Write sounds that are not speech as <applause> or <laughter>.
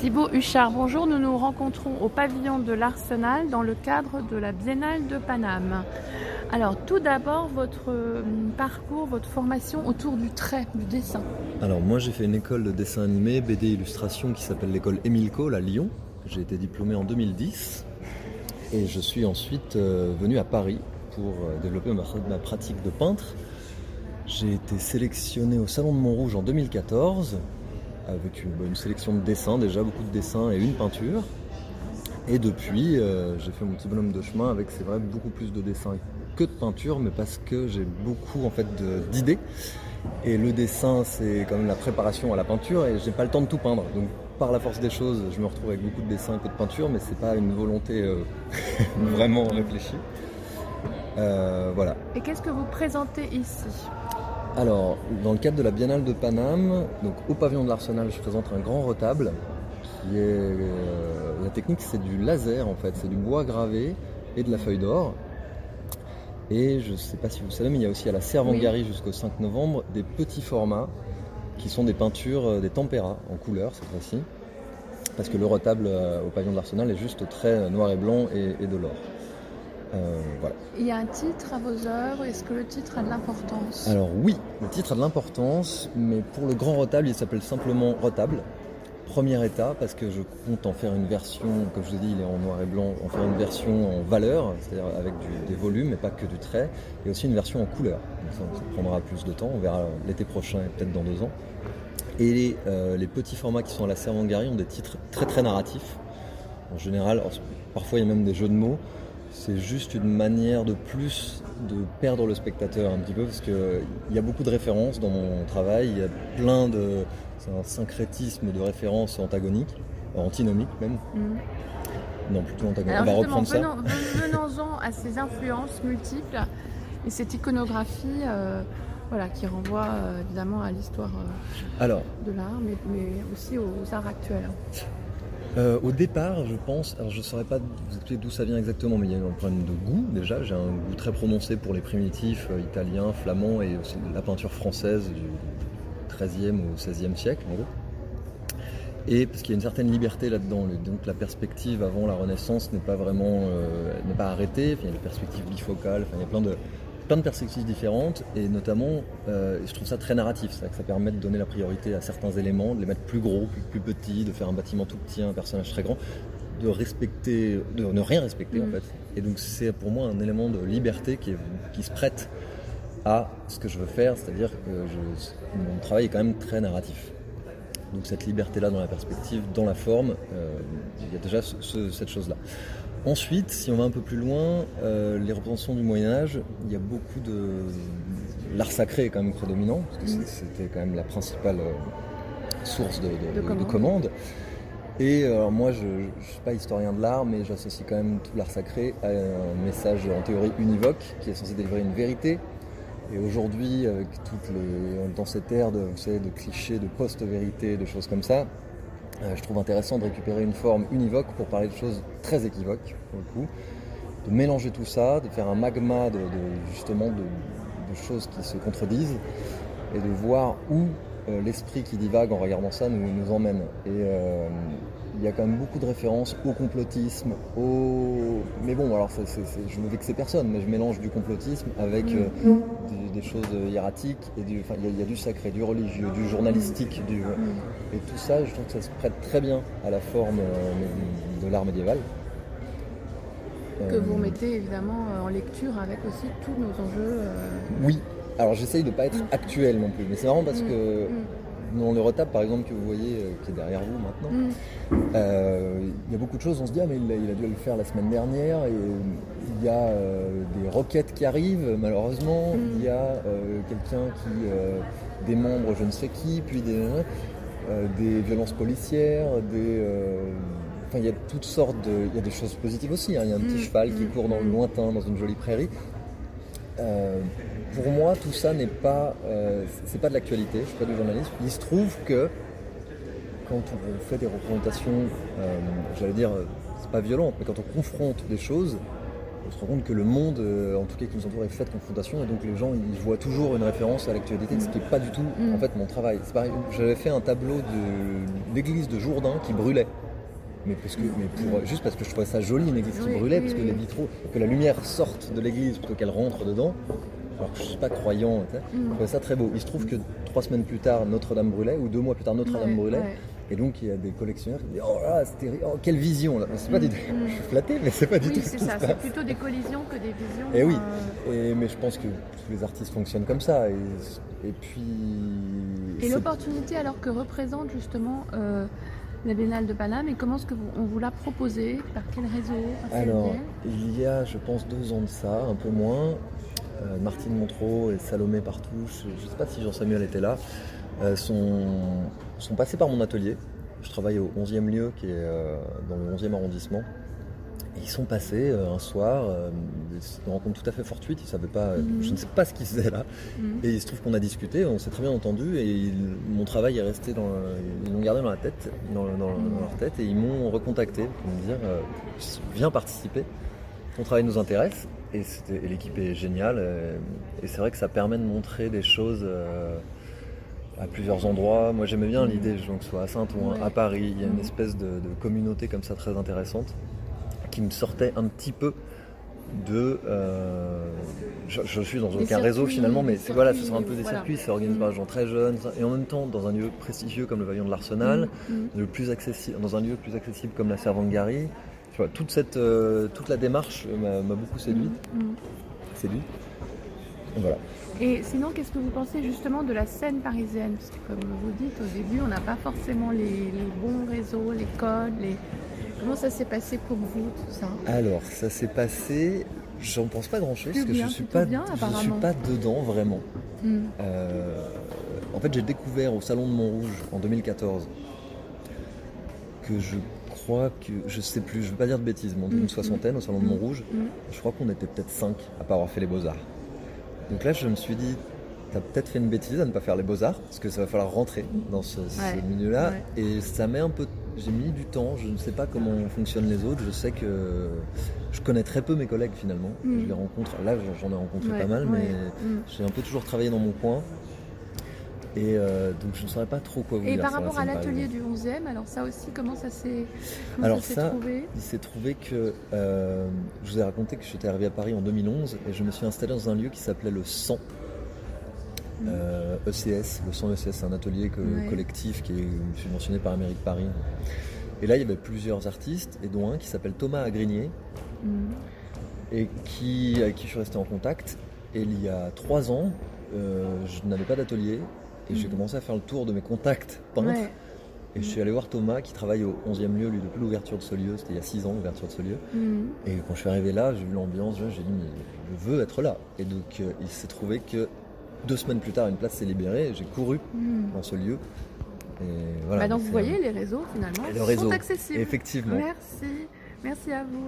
Thibaut Huchard, bonjour. Nous nous rencontrons au pavillon de l'Arsenal dans le cadre de la Biennale de Paname. Alors, tout d'abord, votre euh, parcours, votre formation autour du trait, du dessin. Alors, moi, j'ai fait une école de dessin animé, BD illustration qui s'appelle l'école Émile Cole à Lyon. J'ai été diplômé en 2010 et je suis ensuite euh, venu à Paris pour euh, développer ma pratique de peintre. J'ai été sélectionné au Salon de Montrouge en 2014 avec une, sélection de dessins, déjà beaucoup de dessins et une peinture. Et depuis, euh, j'ai fait mon petit bonhomme de chemin avec, c'est vrai, beaucoup plus de dessins que de peinture, mais parce que j'ai beaucoup en fait d'idées. Et le dessin, c'est quand même la préparation à la peinture, et j'ai pas le temps de tout peindre. Donc, par la force des choses, je me retrouve avec beaucoup de dessins et peu de peinture, mais c'est pas une volonté euh, <laughs> vraiment réfléchie. Euh, voilà. Et qu'est-ce que vous présentez ici? Alors, dans le cadre de la Biennale de Paname, donc au pavillon de l'Arsenal, je présente un grand retable qui est. Euh, la technique, c'est du laser en fait, c'est du bois gravé et de la feuille d'or. Et je ne sais pas si vous savez, mais il y a aussi à la Servangari jusqu'au 5 novembre des petits formats qui sont des peintures, euh, des tempéras en couleur cette fois-ci. Parce que le retable euh, au pavillon de l'Arsenal est juste trait noir et blanc et de l'or. Euh, il y a un titre à vos œuvres Est-ce que le titre a de l'importance? Alors oui, le titre a de l'importance, mais pour le grand retable, il s'appelle simplement retable. Premier état, parce que je compte en faire une version, comme je vous ai dit, il est en noir et blanc, en faire une version en valeur, c'est-à-dire avec des volumes et pas que du trait, et aussi une version en couleur. ça, prendra plus de temps, on verra l'été prochain et peut-être dans deux ans. Et euh, les, petits formats qui sont à la Servangari ont des titres très très narratifs. En général, parfois il y a même des jeux de mots c'est juste une manière de plus de perdre le spectateur un petit peu parce qu'il y a beaucoup de références dans mon travail, il y a plein de. C'est un syncrétisme de références antagoniques, antinomiques même. Mm. Non, plutôt antagoniques. On va reprendre ça. Venons-en à ces influences multiples et cette iconographie. Euh, voilà, qui renvoie euh, évidemment à l'histoire euh, de l'art, mais, mais, aussi aux arts actuels. Euh, au départ, je pense, alors je ne saurais pas vous expliquer d'où ça vient exactement, mais il y a un problème de goût déjà. J'ai un goût très prononcé pour les primitifs euh, italiens, flamands et aussi la peinture française du XIIIe au XVIe siècle en gros. Et parce qu'il y a une certaine liberté là-dedans, donc la perspective avant la Renaissance n'est pas vraiment euh, n'est pas arrêtée. il y a des perspectives bifocales, il y a plein de, plein de perspectives différentes et notamment, euh, je trouve ça très narratif, ça, que ça permet de donner la priorité à certains éléments, de les mettre plus gros, plus, petits, de faire un bâtiment tout petit, un personnage très grand, de respecter, de ne rien respecter en mm. fait. Et donc c'est pour moi un élément de liberté qui, qui se prête à ce que je veux faire, c'est-à-dire que mon travail est quand même très narratif. Donc cette liberté-là dans la perspective, dans la forme, euh, il y a déjà cette chose-là. Ensuite, si on va un peu plus loin, euh, les représentations du Moyen Âge, il y a beaucoup de... L'art sacré est quand même prédominant, parce que mm. c'était quand même la principale euh, source de, de, commandes. Et euh, alors moi, je ne suis pas historien de l'art, mais j'associe quand même tout l'art sacré à un message en théorie univoque, qui est censé délivrer une vérité. Et aujourd'hui, avec toutes les, dans cette ère de, de clichés, de post-vérité, de choses comme ça, euh, je trouve intéressant de récupérer une forme univoque pour parler de choses très équivoques, pour le coup, de mélanger tout ça, de faire un magma de, justement de, choses qui se contredisent et de voir où euh, l'esprit qui divague en regardant ça nous, emmène. Et euh, il y a quand même beaucoup de références au complotisme, au... Mais bon, alors je ne veux personne, mais je mélange du complotisme avec. Des, choses hiératiques, et il y, a du sacré, du religieux, du journalistique, du... Mm. et tout ça, je trouve que ça se prête très bien à la forme de l'art médiéval. Que vous mettez évidemment en lecture avec aussi tous nos enjeux. Oui, alors j'essaye de ne pas être actuel non plus, mais c'est marrant parce mm. que dans le retable par exemple que vous voyez euh, qui est derrière vous maintenant, mm. euh, il y a beaucoup de choses, on se dit ah mais il a, dû le faire la semaine dernière et il y a euh, des roquettes qui arrivent malheureusement, mm. il y a quelqu'un qui démembre je ne sais qui, puis des, des violences policières, des Enfin, il y a toutes sortes de. Il y a des choses positives aussi. Hein. Il y a un petit cheval qui court dans le lointain, dans une jolie prairie pour moi, tout ça n'est pas, euh, c'est pas de l'actualité, je suis pas du journalisme. Il se trouve que quand on fait des représentations, euh, j'allais dire, c'est pas violente, mais quand on confronte des choses, on se rend compte que le monde, euh, en tout cas qui nous entoure, est fait de confrontation et donc les gens ils voient toujours une référence à l'actualité, ce qui n'est pas du tout Mm. en fait mon travail. C'est pareil, j'avais fait un tableau de l'église de Jourdain qui brûlait. Mais, parce que, mais pour, juste parce que je trouvais ça joli, une église qui brûlait, parce que les vitraux, que la lumière sorte de l'église plutôt qu'elle rentre dedans, alors que je ne suis pas croyant, je Mm. trouvais ça très beau. Il se trouve que trois semaines plus tard, Notre-Dame brûlait, ou deux mois plus tard, Notre-Dame Ouais, brûlait. ouais. Et donc il y a des collectionneurs qui disent Oh là, c'est terrible, oh, quelle vision là. C'est pas du tout. Mm. Je suis flatté, mais c'est pas du Oui, tout ce c'est ça, c'est plutôt des collisions que des visions. Et oui. euh, Et, mais je pense que tous les artistes fonctionnent comme ça. Et, et puis. Et l'opportunité alors que représente justement euh, la Biennale de Paname et comment est-ce qu'on vous l'a proposé Par quel réseau? Par quel Alors, il y a, je pense, deux ans de ça, un peu moins. Euh, Martine Montreux et Salomé Partouche, je ne sais pas si Jean-Samuel était là, euh, sont, sont passés par mon atelier. Je travaille au 11e lieu, qui est euh, dans le 11e arrondissement. Et ils sont passés un soir, c'est une rencontre tout à fait fortuite, ils savaient pas, Mhm. je ne sais pas ce qu'ils faisaient là. Mhm. Et il se trouve qu'on a discuté, on s'est très bien entendu et ils- mon travail est resté dans, ils l'ont gardé dans la tête, dans, dans- dans leur tête et ils m'ont recontacté pour me dire euh, viens participer, ton travail nous intéresse et, l'équipe est géniale euh, et, c'est vrai que ça permet de montrer des choses euh, à plusieurs endroits. Moi j'aimais bien l'idée que ce soit à Saint-Ouen, Ouais. à Paris, il y a une espèce de, de communauté comme ça très intéressante qui me sortait un petit peu de. euh, je, je suis dans aucun réseau finalement, mais voilà, ce sera un peu des voilà. circuits, c'est organisé Mm. par des gens très jeunes, et en même temps dans un lieu prestigieux comme le Pavillon de l'Arsenal, le plus accessible, dans un lieu plus accessible comme la Servante Gary. Tu vois, toute cette, euh, toute la démarche m'a m'a beaucoup séduit, Mhm. séduit. Et voilà. Et sinon, qu'est-ce que vous pensez justement de la scène parisienne? Parce que comme vous dites au début, on n'a pas forcément les, les bons réseaux, les codes, les... Comment ça s'est passé pour vous tout ça? Alors, ça s'est passé. J'en pense pas grand chose Plus parce que bien, je suis plutôt pas, bien, je suis pas dedans vraiment. Mhm. Euh, en fait, j'ai découvert au Salon de Montrouge en 2014 que je crois que, je sais plus, je veux pas dire de bêtises, mais on était Mm, une soixantaine au Salon de mm, Montrouge. mm. Je crois qu'on était peut-être cinq à pas avoir fait les beaux-arts. Donc là, je me suis dit, t'as peut-être fait une bêtise à ne pas faire les beaux-arts, parce que ça va falloir rentrer dans ce, ce Ouais, milieu-là. ouais. Et ça met un peu. J'ai mis du temps, je ne sais pas comment fonctionnent les autres. Je sais que je connais très peu mes collègues finalement. Mm. Je les rencontre. Là, j'en ai rencontré Ouais, pas mal, mais j'ai un peu toujours travaillé dans mon coin. Et euh, donc je ne saurais pas trop quoi vous Et dire. par sur la rapport à l'atelier du 11e, alors ça aussi, comment ça s'est Alors ça trouvé il s'est trouvé que euh, je vous ai raconté que j'étais arrivé à Paris en 2011 et je me suis installé dans un lieu qui s'appelait le 100 euh, ECS. Le 100 ECS, c'est un atelier que- Ouais. collectif qui est subventionné par Amérique Paris. Et là, il y avait plusieurs artistes et dont un qui s'appelle Thomas Agrinier Mhm. et qui, avec qui je suis resté en contact. Et il y a trois ans, euh, je n'avais pas d'atelier et j'ai Mhm. commencé à faire le tour de mes contacts peintres. Ouais. Et je suis allé voir Thomas qui travaille au 11e lieu, lui, depuis l'ouverture de ce lieu. C'était il y a 6 ans, l'ouverture de ce lieu. Mhm. Et quand je suis arrivé là, j'ai vu l'ambiance, j'ai dit, mais je veux être là. Et donc, euh, il s'est trouvé que deux semaines plus tard, une place s'est libérée. J'ai couru dans ce lieu. Et voilà. Bah donc vous voyez, les réseaux finalement le sont réseau. accessibles. Effectivement. Merci, merci à vous.